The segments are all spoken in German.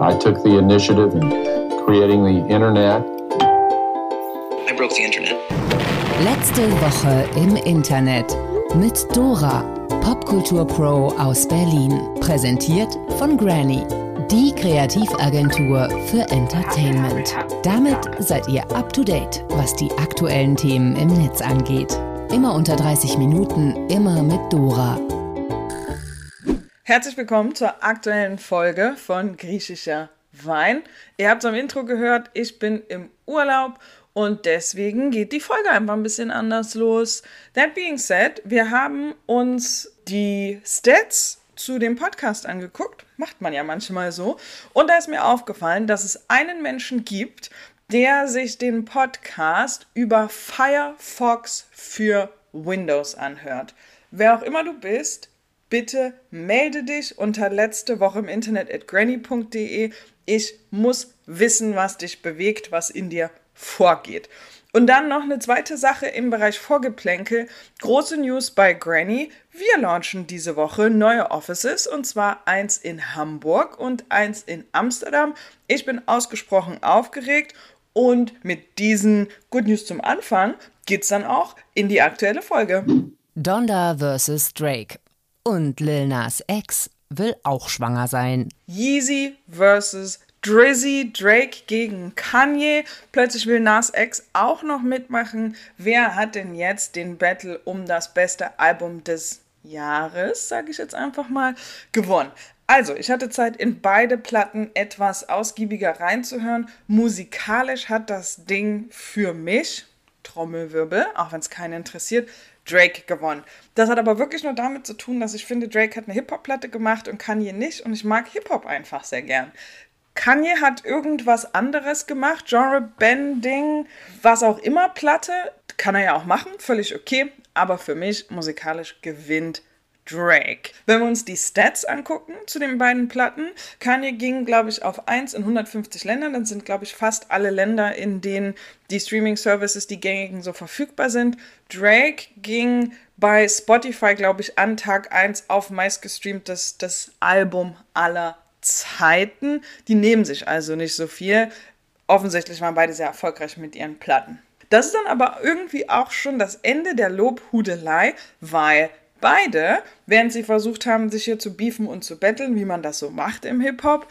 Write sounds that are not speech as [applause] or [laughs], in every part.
I took the initiative in creating the internet. I broke the internet. Letzte Woche im Internet mit Dora, Popkultur Pro aus Berlin. Präsentiert von Granny, die Kreativagentur für Entertainment. Damit seid ihr up to date, was die aktuellen Themen im Netz angeht. Immer unter 30 Minuten, immer mit Dora. Herzlich willkommen zur aktuellen Folge von Griechischer Wein. Ihr habt es am Intro gehört, ich bin im Urlaub und deswegen geht die Folge einfach ein bisschen anders los. That being said, wir haben uns die Stats zu dem Podcast angeguckt. Macht man ja manchmal so. Und da ist mir aufgefallen, dass es einen Menschen gibt, der sich den Podcast über Firefox für Windows anhört. Wer auch immer du bist, bitte melde dich unter letzte Woche im Internet at granny.de. Ich muss wissen, was dich bewegt, was in dir vorgeht. Und dann noch eine zweite Sache im Bereich Vorgeplänkel. Große News bei Granny. Wir launchen diese Woche neue Offices und zwar eins in Hamburg und eins in Amsterdam. Ich bin ausgesprochen aufgeregt und mit diesen Good News zum Anfang geht's dann auch in die aktuelle Folge. Donda vs. Drake. Und Lil Nas X will auch schwanger sein. Yeezy versus Drizzy, Drake gegen Kanye. Plötzlich will Nas X auch noch mitmachen. Wer hat denn jetzt den Battle um das beste Album des Jahres, sage ich jetzt einfach mal, gewonnen? Also, ich hatte Zeit, in beide Platten etwas ausgiebiger reinzuhören. Musikalisch hat das Ding für mich, Trommelwirbel, auch wenn es keinen interessiert, Drake gewonnen. Das hat aber wirklich nur damit zu tun, dass ich finde, Drake hat eine Hip-Hop-Platte gemacht und Kanye nicht und ich mag Hip-Hop einfach sehr gern. Kanye hat irgendwas anderes gemacht, Genre-Bending, was auch immer, Platte. Kann er ja auch machen, völlig okay. Aber für mich musikalisch gewinnt Drake. Wenn wir uns die Stats angucken zu den beiden Platten, Kanye ging, glaube ich, auf 1 in 150 Ländern. Dann sind, glaube ich, fast alle Länder, in denen die Streaming-Services, die gängigen, so verfügbar sind. Drake ging bei Spotify, glaube ich, an Tag 1 auf meistgestreamtes das Album aller Zeiten. Die nehmen sich also nicht so viel. Offensichtlich waren beide sehr erfolgreich mit ihren Platten. Das ist dann aber irgendwie auch schon das Ende der Lobhudelei, weil beide, während sie versucht haben, sich hier zu beefen und zu betteln, wie man das so macht im Hip-Hop,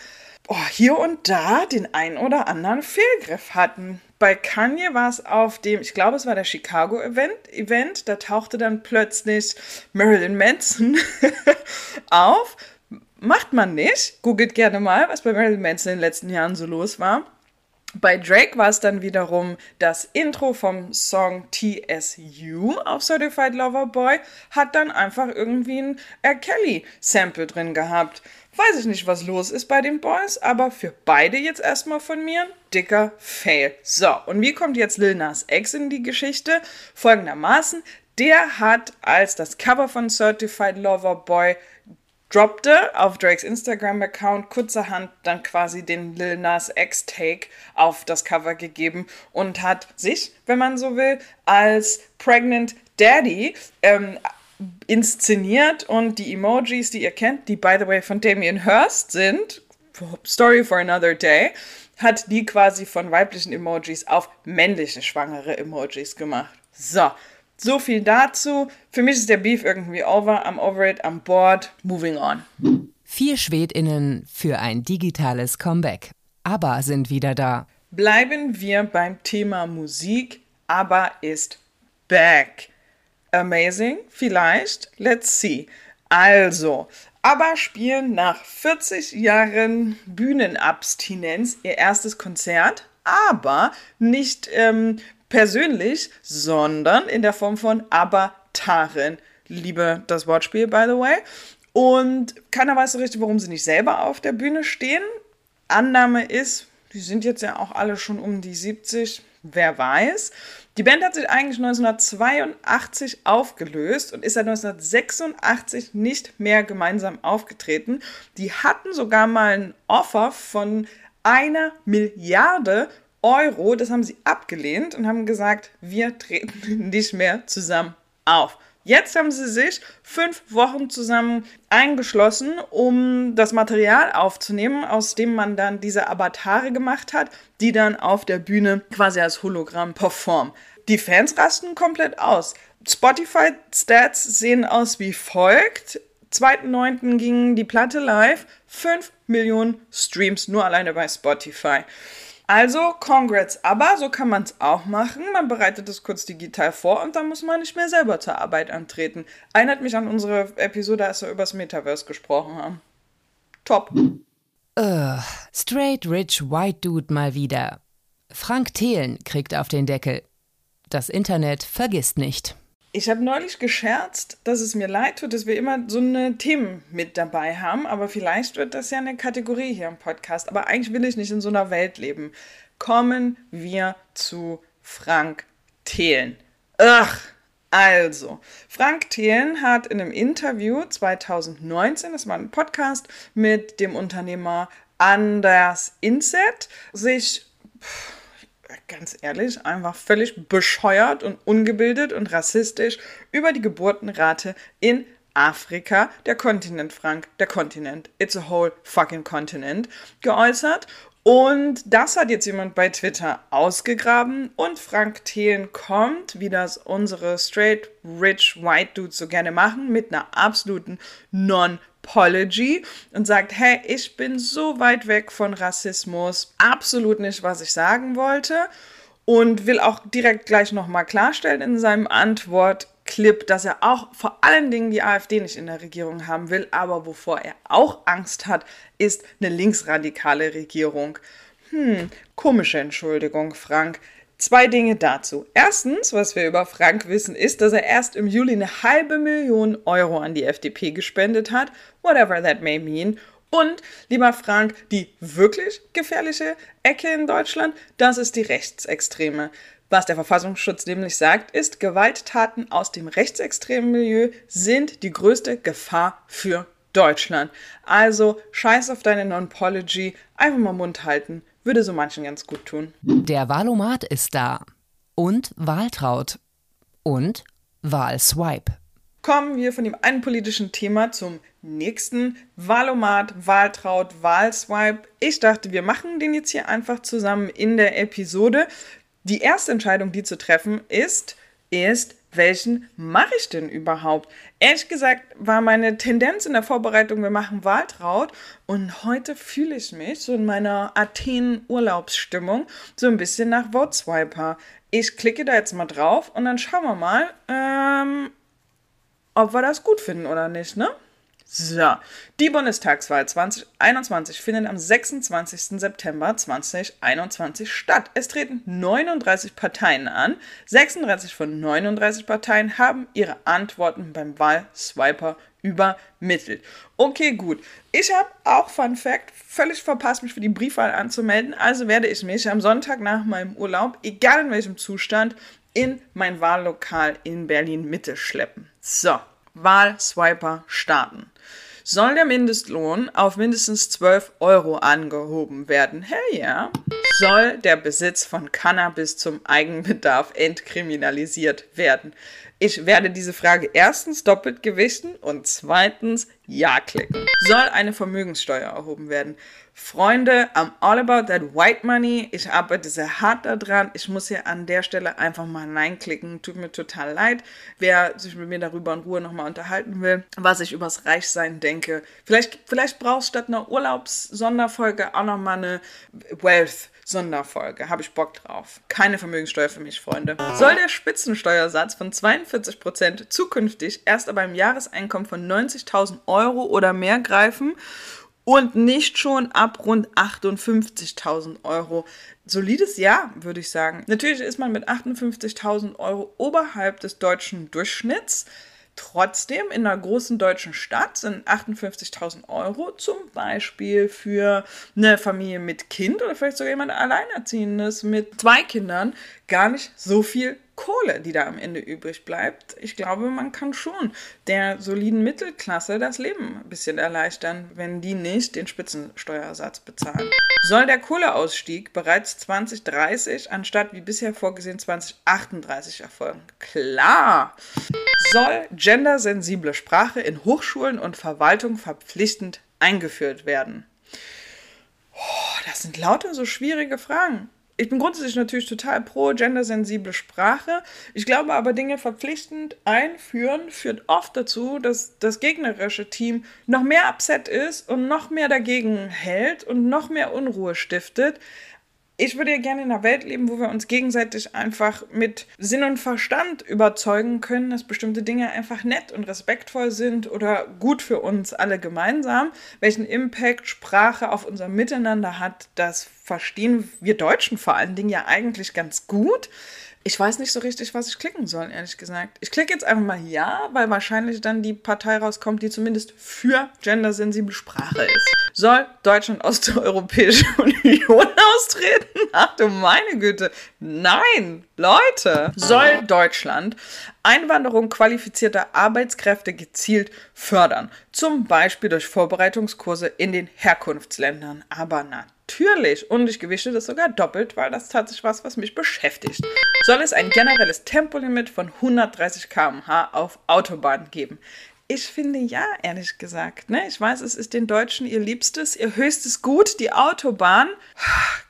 oh, hier und da den ein oder anderen Fehlgriff hatten. Bei Kanye war es auf dem, ich glaube, es war der Chicago Event, Event da tauchte dann plötzlich Marilyn Manson [laughs] auf. Macht man nicht. Googelt gerne mal, was bei Marilyn Manson in den letzten Jahren so los war. Bei Drake war es dann wiederum das Intro vom Song TSU auf Certified Lover Boy, hat dann einfach irgendwie ein R. Kelly-Sample drin gehabt. Weiß ich nicht, was los ist bei den Boys, aber für beide jetzt erstmal von mir dicker Fail. So, und wie kommt jetzt Lil Nas X in die Geschichte? Folgendermaßen, der hat als das Cover von Certified Lover Boy droppte auf Drakes Instagram-Account kurzerhand dann quasi den Lil Nas X-Take auf das Cover gegeben und hat sich, wenn man so will, als Pregnant Daddy ähm, inszeniert und die Emojis, die ihr kennt, die by the way von Damien Hirst sind, Story for another day, hat die quasi von weiblichen Emojis auf männliche schwangere Emojis gemacht. So, so viel dazu. Für mich ist der Beef irgendwie over. I'm over it, I'm bored. Moving on. Vier SchwedInnen für ein digitales Comeback. Aber sind wieder da. Bleiben wir beim Thema Musik. Aber ist back. Amazing? Vielleicht? Let's see. Also, aber spielen nach 40 Jahren Bühnenabstinenz ihr erstes Konzert, aber nicht ähm, persönlich, sondern in der Form von Avataren. Liebe das Wortspiel, by the way. Und keiner weiß so richtig, warum sie nicht selber auf der Bühne stehen. Annahme ist, die sind jetzt ja auch alle schon um die 70, wer weiß. Die Band hat sich eigentlich 1982 aufgelöst und ist seit 1986 nicht mehr gemeinsam aufgetreten. Die hatten sogar mal ein Offer von einer Milliarde Euro, das haben sie abgelehnt und haben gesagt, wir treten [laughs] nicht mehr zusammen auf. Jetzt haben sie sich fünf Wochen zusammen eingeschlossen, um das Material aufzunehmen, aus dem man dann diese Avatare gemacht hat, die dann auf der Bühne quasi als Hologramm performen. Die Fans rasten komplett aus. Spotify-Stats sehen aus wie folgt. 2.9. ging die Platte live. 5 Millionen Streams nur alleine bei Spotify. Also, congrats, aber so kann man es auch machen. Man bereitet es kurz digital vor und dann muss man nicht mehr selber zur Arbeit antreten. Erinnert mich an unsere Episode, als wir über das Metaverse gesprochen haben. Top. Uh, straight rich white dude mal wieder. Frank Thelen kriegt auf den Deckel. Das Internet vergisst nicht. Ich habe neulich gescherzt, dass es mir leid tut, dass wir immer so eine Themen mit dabei haben, aber vielleicht wird das ja eine Kategorie hier im Podcast. Aber eigentlich will ich nicht in so einer Welt leben. Kommen wir zu Frank Thelen. Ach, also, Frank Thelen hat in einem Interview 2019, das war ein Podcast mit dem Unternehmer Anders Inset, sich pff, ganz ehrlich, einfach völlig bescheuert und ungebildet und rassistisch über die Geburtenrate in Afrika, der Kontinent Frank, der Kontinent, it's a whole fucking continent, geäußert. Und das hat jetzt jemand bei Twitter ausgegraben und Frank Thelen kommt, wie das unsere straight rich white Dudes so gerne machen, mit einer absoluten non Apology und sagt, hey, ich bin so weit weg von Rassismus, absolut nicht, was ich sagen wollte und will auch direkt gleich nochmal klarstellen in seinem Antwortclip, dass er auch vor allen Dingen die AfD nicht in der Regierung haben will, aber wovor er auch Angst hat, ist eine linksradikale Regierung. Hm, komische Entschuldigung, Frank. Zwei Dinge dazu. Erstens, was wir über Frank wissen, ist, dass er erst im Juli eine halbe Million Euro an die FDP gespendet hat, whatever that may mean. Und, lieber Frank, die wirklich gefährliche Ecke in Deutschland, das ist die Rechtsextreme. Was der Verfassungsschutz nämlich sagt, ist, Gewalttaten aus dem rechtsextremen Milieu sind die größte Gefahr für Deutschland. Also, scheiß auf deine Non-Pology, einfach mal Mund halten würde so manchen ganz gut tun. Der Wahlomat ist da. Und Wahltraut. Und Wahlswipe. Kommen wir von dem einen politischen Thema zum nächsten. Wahlomat, Wahltraut, Wahlswipe. Ich dachte, wir machen den jetzt hier einfach zusammen in der Episode. Die erste Entscheidung, die zu treffen ist, ist, welchen mache ich denn überhaupt? Ehrlich gesagt war meine Tendenz in der Vorbereitung, wir machen Waltraud und heute fühle ich mich so in meiner Athen-Urlaubsstimmung so ein bisschen nach Voteswiper. Ich klicke da jetzt mal drauf und dann schauen wir mal, ähm, ob wir das gut finden oder nicht, ne? So, die Bundestagswahl 2021 findet am 26. September 2021 statt. Es treten 39 Parteien an. 36 von 39 Parteien haben ihre Antworten beim Wahlswiper übermittelt. Okay, gut. Ich habe auch Fun Fact völlig verpasst, mich für die Briefwahl anzumelden. Also werde ich mich am Sonntag nach meinem Urlaub, egal in welchem Zustand, in mein Wahllokal in Berlin Mitte schleppen. So, Wahlswiper starten soll der Mindestlohn auf mindestens 12 Euro angehoben werden. Hey ja. Soll der Besitz von Cannabis zum Eigenbedarf entkriminalisiert werden? Ich werde diese Frage erstens doppelt gewichten und zweitens Ja klicken. Soll eine Vermögenssteuer erhoben werden? Freunde, I'm all about that white money. Ich arbeite sehr hart daran. Ich muss hier an der Stelle einfach mal Nein klicken. Tut mir total leid. Wer sich mit mir darüber in Ruhe nochmal unterhalten will, was ich übers Reichsein denke. Vielleicht, vielleicht brauchst du statt einer Urlaubssonderfolge auch nochmal eine Wealth. Sonderfolge. Habe ich Bock drauf. Keine Vermögenssteuer für mich, Freunde. Soll der Spitzensteuersatz von 42% zukünftig erst aber im Jahreseinkommen von 90.000 Euro oder mehr greifen und nicht schon ab rund 58.000 Euro. Solides Ja, würde ich sagen. Natürlich ist man mit 58.000 Euro oberhalb des deutschen Durchschnitts. Trotzdem in einer großen deutschen Stadt sind 58.000 Euro zum Beispiel für eine Familie mit Kind oder vielleicht sogar jemand Alleinerziehendes mit zwei Kindern gar nicht so viel Kohle, die da am Ende übrig bleibt. Ich glaube, man kann schon der soliden Mittelklasse das Leben ein bisschen erleichtern, wenn die nicht den Spitzensteuersatz bezahlen. Soll der Kohleausstieg bereits 2030 anstatt wie bisher vorgesehen 2038 erfolgen? Klar! Soll gendersensible Sprache in Hochschulen und Verwaltung verpflichtend eingeführt werden? Oh, das sind lauter so schwierige Fragen ich bin grundsätzlich natürlich total pro gendersensible Sprache. Ich glaube aber, Dinge verpflichtend einführen führt oft dazu, dass das gegnerische Team noch mehr upset ist und noch mehr dagegen hält und noch mehr Unruhe stiftet, ich würde ja gerne in einer Welt leben, wo wir uns gegenseitig einfach mit Sinn und Verstand überzeugen können, dass bestimmte Dinge einfach nett und respektvoll sind oder gut für uns alle gemeinsam. Welchen Impact Sprache auf unser Miteinander hat, das verstehen wir Deutschen vor allen Dingen ja eigentlich ganz gut. Ich weiß nicht so richtig, was ich klicken soll, ehrlich gesagt. Ich klicke jetzt einfach mal Ja, weil wahrscheinlich dann die Partei rauskommt, die zumindest für gendersensible Sprache ist. Soll Deutschland aus der Europäischen [laughs] Union austreten? Ach du meine Güte. Nein, Leute. Soll Deutschland Einwanderung qualifizierter Arbeitskräfte gezielt fördern? Zum Beispiel durch Vorbereitungskurse in den Herkunftsländern. Aber natürlich. Und ich gewichte das sogar doppelt, weil das tatsächlich was, was mich beschäftigt. Soll es ein generelles Tempolimit von 130 km/h auf Autobahnen geben? Ich finde ja, ehrlich gesagt. Ne? Ich weiß, es ist den Deutschen ihr Liebstes, ihr höchstes Gut, die Autobahn.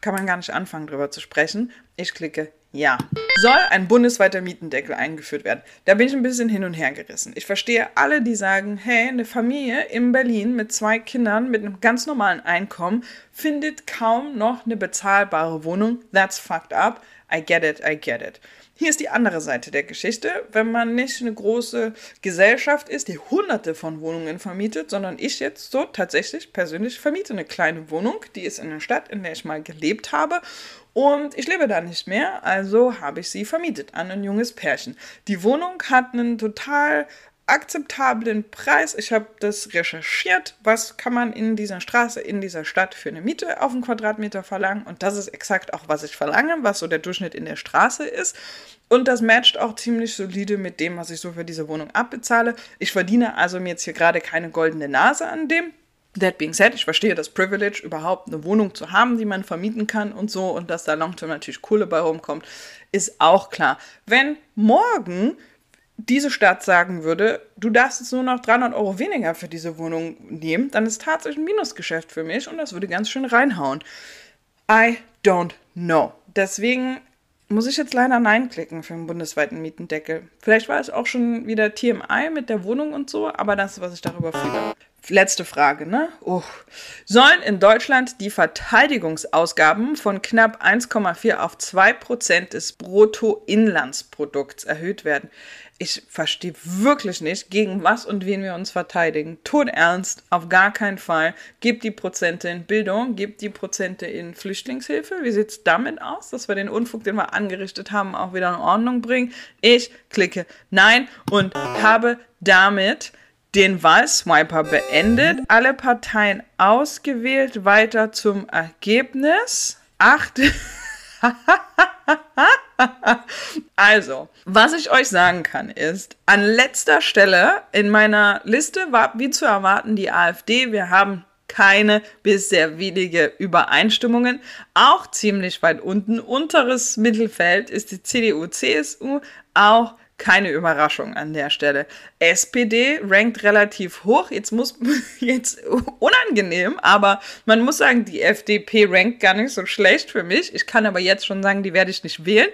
Kann man gar nicht anfangen, drüber zu sprechen. Ich klicke ja. Soll ein bundesweiter Mietendeckel eingeführt werden? Da bin ich ein bisschen hin und her gerissen. Ich verstehe alle, die sagen, hey, eine Familie in Berlin mit zwei Kindern mit einem ganz normalen Einkommen findet kaum noch eine bezahlbare Wohnung. That's fucked up. I get it, I get it. Hier ist die andere Seite der Geschichte. Wenn man nicht eine große Gesellschaft ist, die hunderte von Wohnungen vermietet, sondern ich jetzt so tatsächlich persönlich vermiete eine kleine Wohnung, die ist in der Stadt, in der ich mal gelebt habe und ich lebe da nicht mehr, also habe ich sie vermietet an ein junges Pärchen. Die Wohnung hat einen total akzeptablen Preis. Ich habe das recherchiert, was kann man in dieser Straße, in dieser Stadt für eine Miete auf einen Quadratmeter verlangen. Und das ist exakt auch, was ich verlange, was so der Durchschnitt in der Straße ist. Und das matcht auch ziemlich solide mit dem, was ich so für diese Wohnung abbezahle. Ich verdiene also mir jetzt hier gerade keine goldene Nase an dem. That being said, ich verstehe das Privilege, überhaupt eine Wohnung zu haben, die man vermieten kann und so und dass da Longterm natürlich Kohle bei rumkommt, ist auch klar. Wenn morgen diese Stadt sagen würde, du darfst jetzt nur noch 300 Euro weniger für diese Wohnung nehmen, dann ist tatsächlich ein Minusgeschäft für mich und das würde ganz schön reinhauen. I don't know. Deswegen muss ich jetzt leider Nein klicken für einen bundesweiten Mietendeckel. Vielleicht war es auch schon wieder TMI mit der Wohnung und so, aber das ist, was ich darüber fühle. Letzte Frage, ne? Oh. Sollen in Deutschland die Verteidigungsausgaben von knapp 1,4 auf 2 Prozent des Bruttoinlandsprodukts erhöht werden? Ich verstehe wirklich nicht, gegen was und wen wir uns verteidigen. Tot ernst, auf gar keinen Fall. Gebt die Prozente in Bildung, gebt die Prozente in Flüchtlingshilfe. Wie sieht es damit aus, dass wir den Unfug, den wir angerichtet haben, auch wieder in Ordnung bringen? Ich klicke Nein und habe damit den Wahlswiper beendet, alle Parteien ausgewählt, weiter zum Ergebnis. Acht. [laughs] also, was ich euch sagen kann, ist, an letzter Stelle in meiner Liste war wie zu erwarten die AfD. Wir haben keine bis sehr wenige Übereinstimmungen. Auch ziemlich weit unten, unteres Mittelfeld, ist die CDU-CSU, auch keine Überraschung an der Stelle. SPD rankt relativ hoch. Jetzt muss [laughs] jetzt unangenehm, aber man muss sagen, die FDP rankt gar nicht so schlecht für mich. Ich kann aber jetzt schon sagen, die werde ich nicht wählen.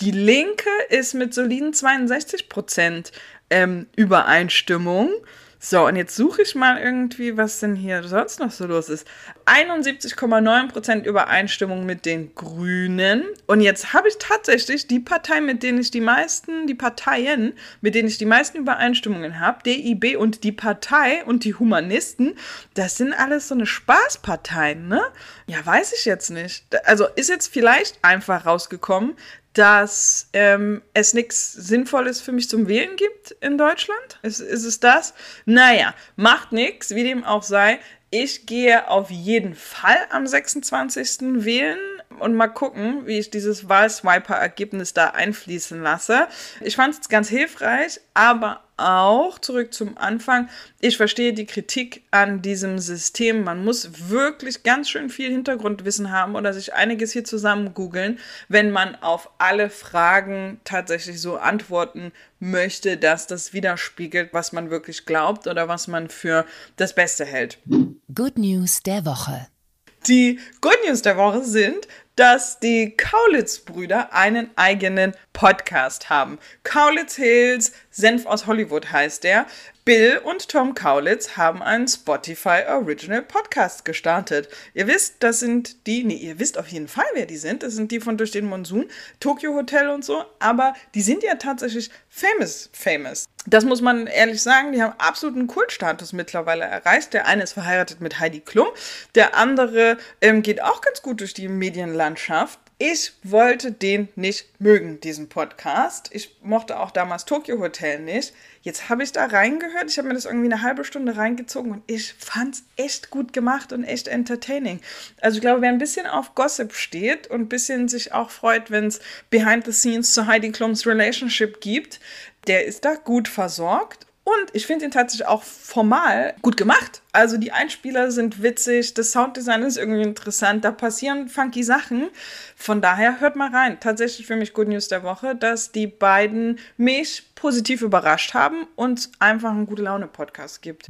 Die Linke ist mit soliden 62 Prozent ähm, Übereinstimmung. So, und jetzt suche ich mal irgendwie, was denn hier sonst noch so los ist. 71,9% Übereinstimmung mit den Grünen. Und jetzt habe ich tatsächlich die Partei, mit denen ich die meisten, die Parteien, mit denen ich die meisten Übereinstimmungen habe, DIB und die Partei und die Humanisten, das sind alles so eine Spaßparteien, ne? Ja, weiß ich jetzt nicht. Also ist jetzt vielleicht einfach rausgekommen, dass ähm, es nichts Sinnvolles für mich zum Wählen gibt in Deutschland? Ist, ist es das? Naja, macht nichts, wie dem auch sei. Ich gehe auf jeden Fall am 26. wählen. Und mal gucken, wie ich dieses Wahlswiper-Ergebnis da einfließen lasse. Ich fand es ganz hilfreich, aber auch zurück zum Anfang. Ich verstehe die Kritik an diesem System. Man muss wirklich ganz schön viel Hintergrundwissen haben oder sich einiges hier zusammen googeln, wenn man auf alle Fragen tatsächlich so antworten möchte, dass das widerspiegelt, was man wirklich glaubt oder was man für das Beste hält. Good News der Woche. Die Good News der Woche sind, dass die Kaulitz-Brüder einen eigenen Podcast haben. Kaulitz Hills, Senf aus Hollywood heißt der. Bill und Tom Kaulitz haben einen Spotify Original Podcast gestartet. Ihr wisst, das sind die, nee, ihr wisst auf jeden Fall, wer die sind. Das sind die von Durch den Monsun, Tokyo Hotel und so. Aber die sind ja tatsächlich famous, famous. Das muss man ehrlich sagen, die haben absoluten Kultstatus mittlerweile erreicht. Der eine ist verheiratet mit Heidi Klum, der andere ähm, geht auch ganz gut durch die Medienlandschaft. Ich wollte den nicht mögen, diesen Podcast. Ich mochte auch damals Tokyo Hotel nicht. Jetzt habe ich da reingehört. Ich habe mir das irgendwie eine halbe Stunde reingezogen und ich fand es echt gut gemacht und echt entertaining. Also ich glaube, wer ein bisschen auf Gossip steht und ein bisschen sich auch freut, wenn es Behind the Scenes zu Heidi Klums Relationship gibt, der ist da gut versorgt und ich finde ihn tatsächlich auch formal gut gemacht. Also die Einspieler sind witzig, das Sounddesign ist irgendwie interessant, da passieren funky Sachen. Von daher hört mal rein. Tatsächlich für mich Good News der Woche, dass die beiden mich positiv überrascht haben und einfach einen gute Laune Podcast gibt.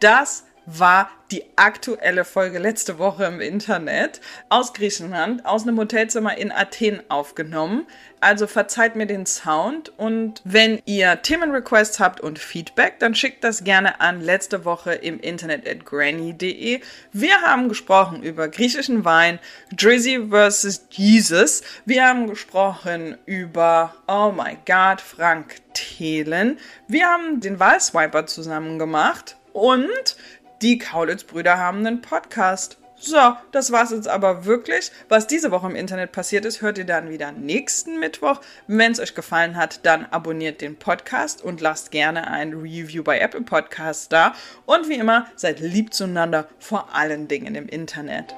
Das war die aktuelle Folge letzte Woche im Internet aus Griechenland, aus einem Hotelzimmer in Athen aufgenommen. Also verzeiht mir den Sound und wenn ihr Themenrequests habt und Feedback, dann schickt das gerne an letzte Woche im Internet at granny.de. Wir haben gesprochen über griechischen Wein, Drizzy vs. Jesus. Wir haben gesprochen über, oh my God, Frank Thelen. Wir haben den Wahlswiper zusammen gemacht und die Kaulitz-Brüder haben einen Podcast. So, das war's jetzt aber wirklich. Was diese Woche im Internet passiert ist, hört ihr dann wieder nächsten Mittwoch. Wenn es euch gefallen hat, dann abonniert den Podcast und lasst gerne ein Review bei Apple Podcasts da. Und wie immer, seid lieb zueinander, vor allen Dingen im Internet.